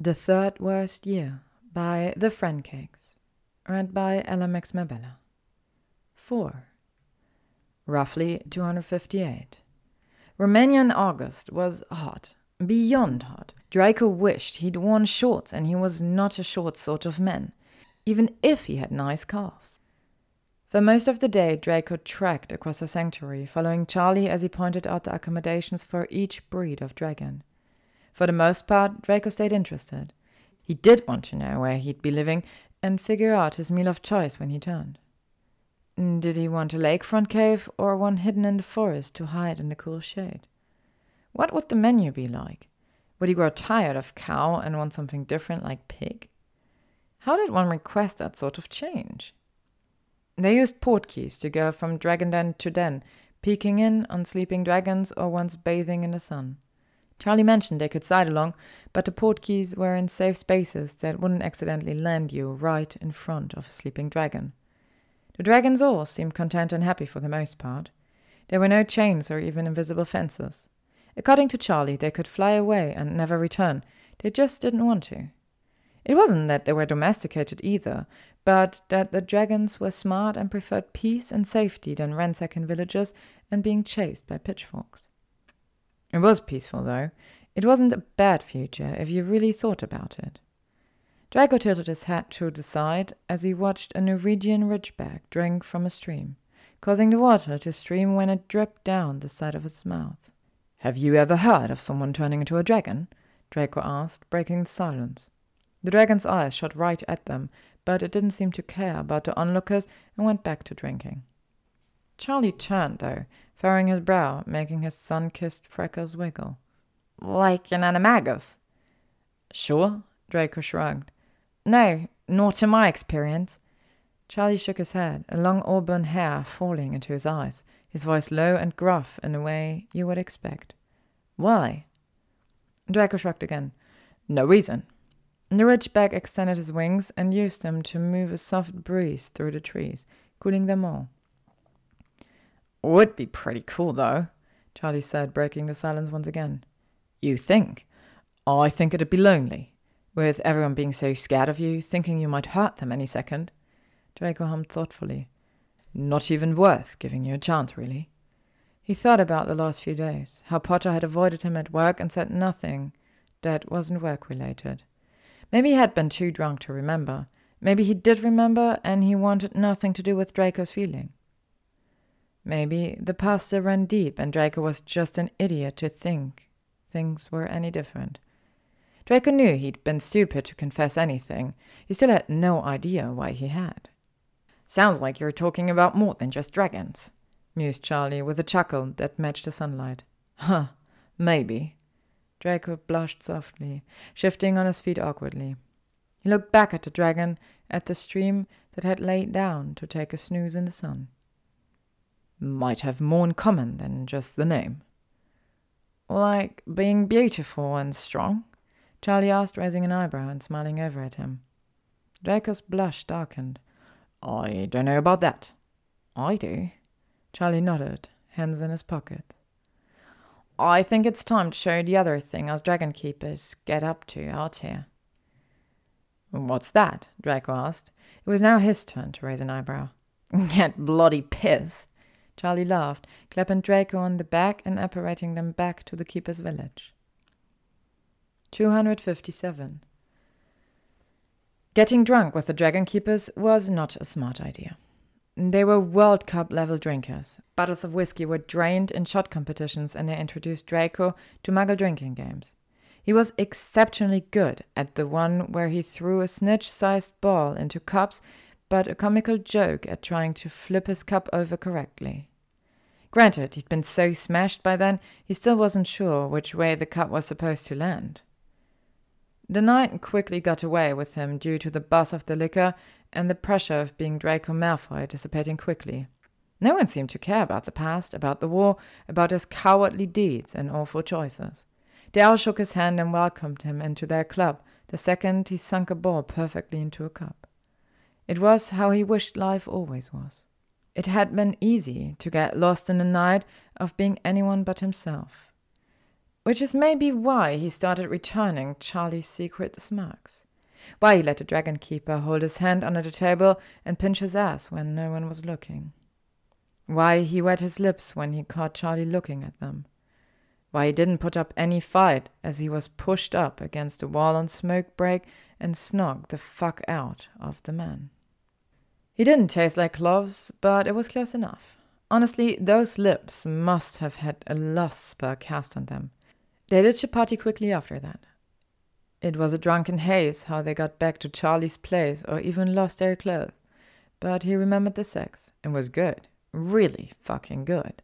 The Third Worst Year by The Francakes. Read by Ella Mabella. 4. Roughly 258. Romania in August was hot. Beyond hot. Draco wished he'd worn shorts and he was not a short sort of man, even if he had nice calves. For most of the day, Draco trekked across the sanctuary, following Charlie as he pointed out the accommodations for each breed of dragon. For the most part, Draco stayed interested. He did want to know where he'd be living and figure out his meal of choice when he turned. Mm, did he want a lakefront cave or one hidden in the forest to hide in the cool shade? What would the menu be like? Would he grow tired of cow and want something different like pig? How did one request that sort of change? They used portkeys to go from dragon den to den, peeking in on sleeping dragons or ones bathing in the sun. Charlie mentioned they could side along, but the portkeys were in safe spaces that wouldn't accidentally land you right in front of a sleeping dragon. The dragons all seemed content and happy for the most part. There were no chains or even invisible fences. According to Charlie, they could fly away and never return. They just didn't want to. It wasn't that they were domesticated either, but that the dragons were smart and preferred peace and safety than ransacking villages and being chased by pitchforks. It was peaceful, though. It wasn't a bad future if you really thought about it. Draco tilted his head to the side as he watched a Norwegian ridgeback drink from a stream, causing the water to stream when it dripped down the side of its mouth. Have you ever heard of someone turning into a dragon? Draco asked, breaking the silence. The dragon's eyes shot right at them, but it didn't seem to care about the onlookers and went back to drinking. Charlie turned, though, furrowing his brow, making his sun kissed freckles wiggle. Like an animagus? Sure, Draco shrugged. No, not in my experience. Charlie shook his head, a long auburn hair falling into his eyes, his voice low and gruff in a way you would expect. Why? Draco shrugged again. No reason. The ridgeback extended his wings and used them to move a soft breeze through the trees, cooling them all. Would be pretty cool, though, Charlie said, breaking the silence once again. You think? I think it'd be lonely, with everyone being so scared of you, thinking you might hurt them any second. Draco hummed thoughtfully. Not even worth giving you a chance, really. He thought about the last few days, how Potter had avoided him at work and said nothing that wasn't work related. Maybe he had been too drunk to remember. Maybe he did remember and he wanted nothing to do with Draco's feeling. Maybe the pasta ran deep and Draco was just an idiot to think things were any different. Draco knew he'd been stupid to confess anything. He still had no idea why he had. Sounds like you're talking about more than just dragons, mused Charlie with a chuckle that matched the sunlight. Huh, maybe. Draco blushed softly, shifting on his feet awkwardly. He looked back at the dragon, at the stream that had laid down to take a snooze in the sun might have more in common than just the name. Like being beautiful and strong? Charlie asked, raising an eyebrow and smiling over at him. Draco's blush darkened. I don't know about that. I do. Charlie nodded, hands in his pocket. I think it's time to show the other thing us dragon keepers get up to out here. What's that? Draco asked. It was now his turn to raise an eyebrow. Get bloody pissed. Charlie laughed, clapping Draco on the back and apparating them back to the keeper's village. 257. Getting drunk with the dragon keepers was not a smart idea. They were World Cup level drinkers. Bottles of whiskey were drained in shot competitions, and they introduced Draco to muggle drinking games. He was exceptionally good at the one where he threw a snitch sized ball into cups but a comical joke at trying to flip his cup over correctly. Granted, he'd been so smashed by then, he still wasn't sure which way the cup was supposed to land. The night quickly got away with him due to the buzz of the liquor and the pressure of being Draco Malfoy dissipating quickly. No one seemed to care about the past, about the war, about his cowardly deeds and awful choices. They all shook his hand and welcomed him into their club the second he sunk a ball perfectly into a cup. It was how he wished life always was. It had been easy to get lost in the night of being anyone but himself. Which is maybe why he started returning Charlie's secret smirks. Why he let the dragon keeper hold his hand under the table and pinch his ass when no one was looking. Why he wet his lips when he caught Charlie looking at them. Why he didn't put up any fight as he was pushed up against the wall on smoke break and snogged the fuck out of the man. He didn't taste like cloves, but it was close enough. Honestly, those lips must have had a lust spell cast on them. They did chapati quickly after that. It was a drunken haze how they got back to Charlie's place or even lost their clothes. But he remembered the sex and was good. Really fucking good.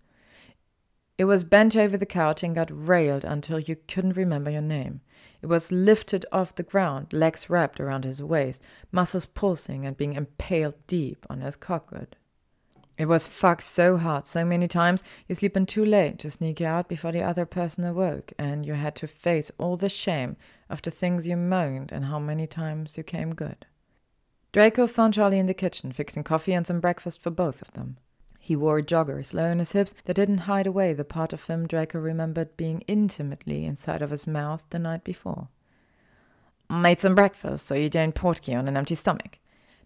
It was bent over the couch and got railed until you couldn't remember your name. It was lifted off the ground, legs wrapped around his waist, muscles pulsing and being impaled deep on his cockwood. It was fucked so hard so many times you sleep in too late to sneak out before the other person awoke, and you had to face all the shame of the things you moaned and how many times you came good. Draco found Charlie in the kitchen, fixing coffee and some breakfast for both of them. He wore joggers low on his hips that didn't hide away the part of him Draco remembered being intimately inside of his mouth the night before. Made some breakfast so you don't portkey on an empty stomach.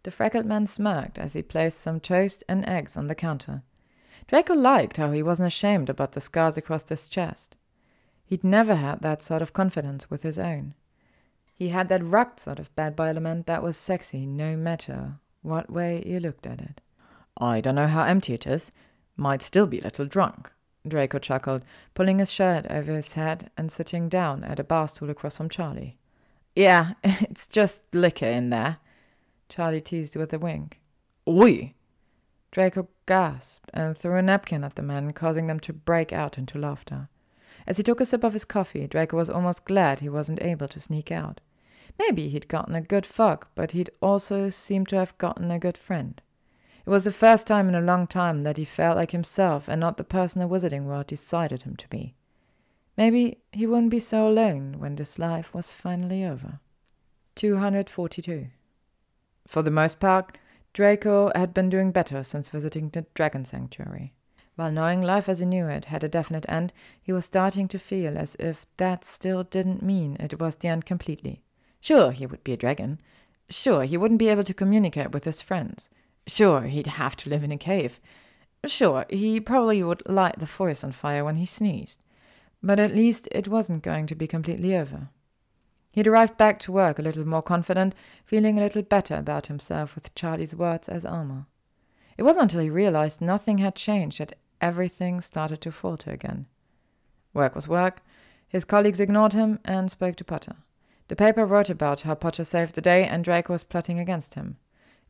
The freckled man smirked as he placed some toast and eggs on the counter. Draco liked how he wasn't ashamed about the scars across his chest. He'd never had that sort of confidence with his own. He had that rugged sort of bad boy element that was sexy no matter what way you looked at it. I don't know how empty it is. Might still be a little drunk. Draco chuckled, pulling his shirt over his head and sitting down at a bar stool across from Charlie. Yeah, it's just liquor in there. Charlie teased with a wink. Oi! Draco gasped and threw a napkin at the men, causing them to break out into laughter. As he took a sip of his coffee, Draco was almost glad he wasn't able to sneak out. Maybe he'd gotten a good fuck, but he'd also seemed to have gotten a good friend. It was the first time in a long time that he felt like himself and not the person the Wizarding World decided him to be. Maybe he wouldn't be so alone when this life was finally over. 242. For the most part, Draco had been doing better since visiting the Dragon Sanctuary. While knowing life as he knew it had a definite end, he was starting to feel as if that still didn't mean it was the end completely. Sure, he would be a dragon. Sure, he wouldn't be able to communicate with his friends. Sure, he'd have to live in a cave. Sure, he probably would light the forest on fire when he sneezed. But at least it wasn't going to be completely over. He'd arrived back to work a little more confident, feeling a little better about himself with Charlie's words as armor. It wasn't until he realized nothing had changed that everything started to falter again. Work was work. His colleagues ignored him and spoke to Potter. The paper wrote about how Potter saved the day and Draco was plotting against him.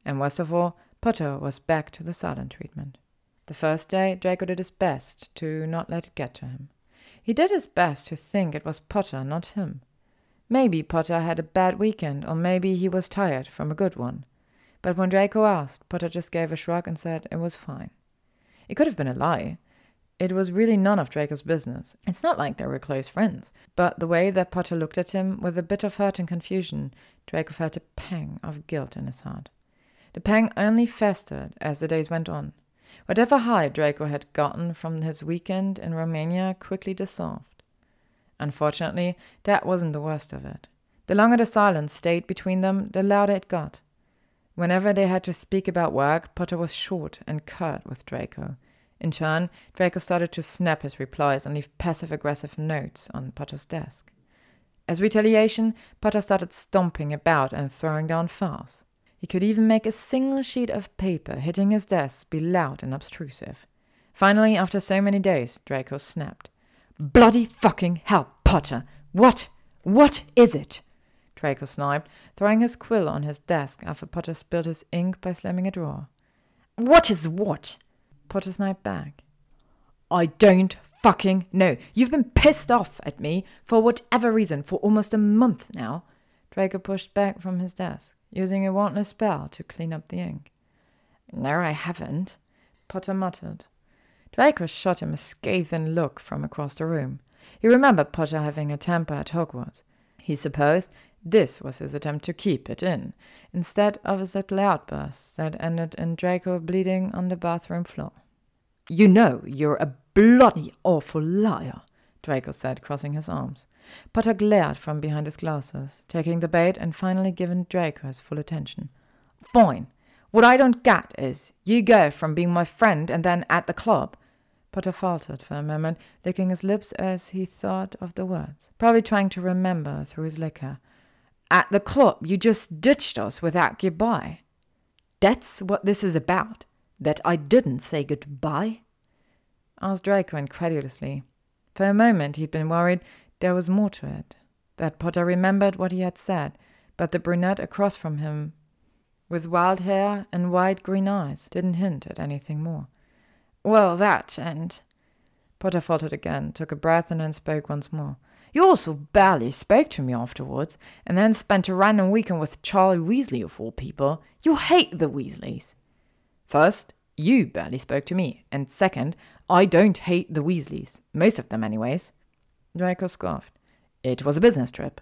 And worst of all, Potter was back to the silent treatment. The first day, Draco did his best to not let it get to him. He did his best to think it was Potter, not him. Maybe Potter had a bad weekend, or maybe he was tired from a good one. But when Draco asked, Potter just gave a shrug and said it was fine. It could have been a lie. It was really none of Draco's business. It's not like they were close friends. But the way that Potter looked at him, with a bit of hurt and confusion, Draco felt a pang of guilt in his heart. The pang only festered as the days went on. Whatever high Draco had gotten from his weekend in Romania quickly dissolved. Unfortunately, that wasn't the worst of it. The longer the silence stayed between them, the louder it got. Whenever they had to speak about work, Potter was short and curt with Draco. In turn, Draco started to snap his replies and leave passive aggressive notes on Potter's desk. As retaliation, Potter started stomping about and throwing down files. He could even make a single sheet of paper hitting his desk be loud and obtrusive. Finally, after so many days, Draco snapped. Bloody fucking hell, Potter! What? What is it? Draco sniped, throwing his quill on his desk after Potter spilled his ink by slamming a drawer. What is what? Potter sniped back. I don't fucking know. You've been pissed off at me for whatever reason for almost a month now. Draco pushed back from his desk, using a wandless spell to clean up the ink. No, I haven't, Potter muttered. Draco shot him a scathing look from across the room. He remembered Potter having a temper at Hogwarts. He supposed this was his attempt to keep it in, instead of his little outbursts that ended in Draco bleeding on the bathroom floor. You know you're a bloody awful liar, Draco said, crossing his arms. Potter glared from behind his glasses, taking the bait and finally giving Draco his full attention. Fine. What I don't get is, you go from being my friend and then at the club. Potter faltered for a moment, licking his lips as he thought of the words, probably trying to remember through his liquor. At the club, you just ditched us without goodbye. That's what this is about. That I didn't say goodbye? asked Draco incredulously. For a moment he'd been worried there was more to it, that Potter remembered what he had said, but the brunette across from him, with wild hair and wide green eyes, didn't hint at anything more. Well, that, and. Potter faltered again, took a breath, and then spoke once more. You also barely spoke to me afterwards, and then spent a random weekend with Charlie Weasley, of all people. You hate the Weasleys. First, you barely spoke to me, and second, I don't hate the Weasleys. Most of them, anyways. Draco scoffed. It was a business trip.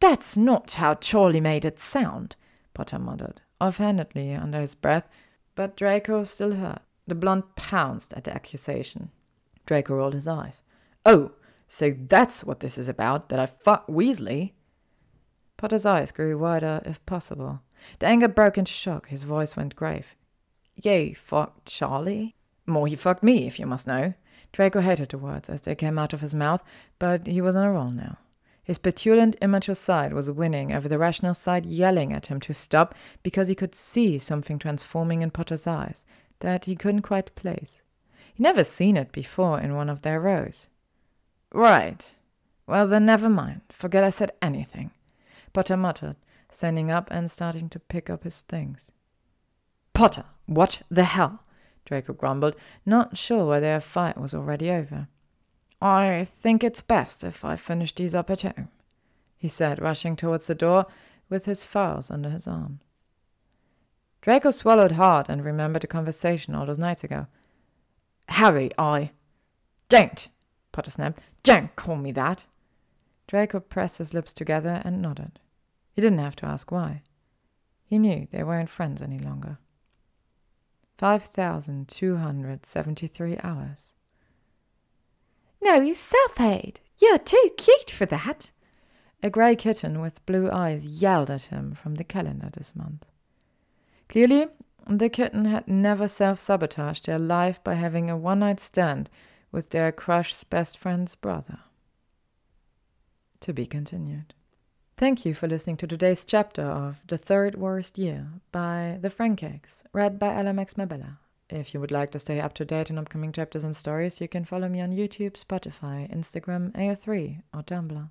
That's not how Charlie made it sound, Potter muttered, offhandedly under his breath, but Draco still heard. The blonde pounced at the accusation. Draco rolled his eyes. Oh, so that's what this is about, that I fuck Weasley? Potter's eyes grew wider, if possible. The anger broke into shock. His voice went grave. You fucked Charlie? More, he fucked me, if you must know. Draco hated the words as they came out of his mouth, but he was on a roll now. His petulant, immature side was winning over the rational side, yelling at him to stop because he could see something transforming in Potter's eyes that he couldn't quite place. He'd never seen it before in one of their rows. Right. Well, then never mind. Forget I said anything. Potter muttered, standing up and starting to pick up his things. Potter, what the hell? Draco grumbled, not sure whether their fight was already over. I think it's best if I finish these up at home, he said, rushing towards the door with his files under his arm. Draco swallowed hard and remembered a conversation all those nights ago. Harry, I. Don't, Potter snapped. Don't call me that. Draco pressed his lips together and nodded. He didn't have to ask why. He knew they weren't friends any longer. 5,273 hours. No, you self-hate. You're too cute for that. A grey kitten with blue eyes yelled at him from the calendar this month. Clearly, the kitten had never self sabotaged their life by having a one night stand with their crush's best friend's brother. To be continued. Thank you for listening to today's chapter of The Third Worst Year by The Francakes, read by LMX Mabella. If you would like to stay up to date on upcoming chapters and stories, you can follow me on YouTube, Spotify, Instagram, AO3, or Tumblr.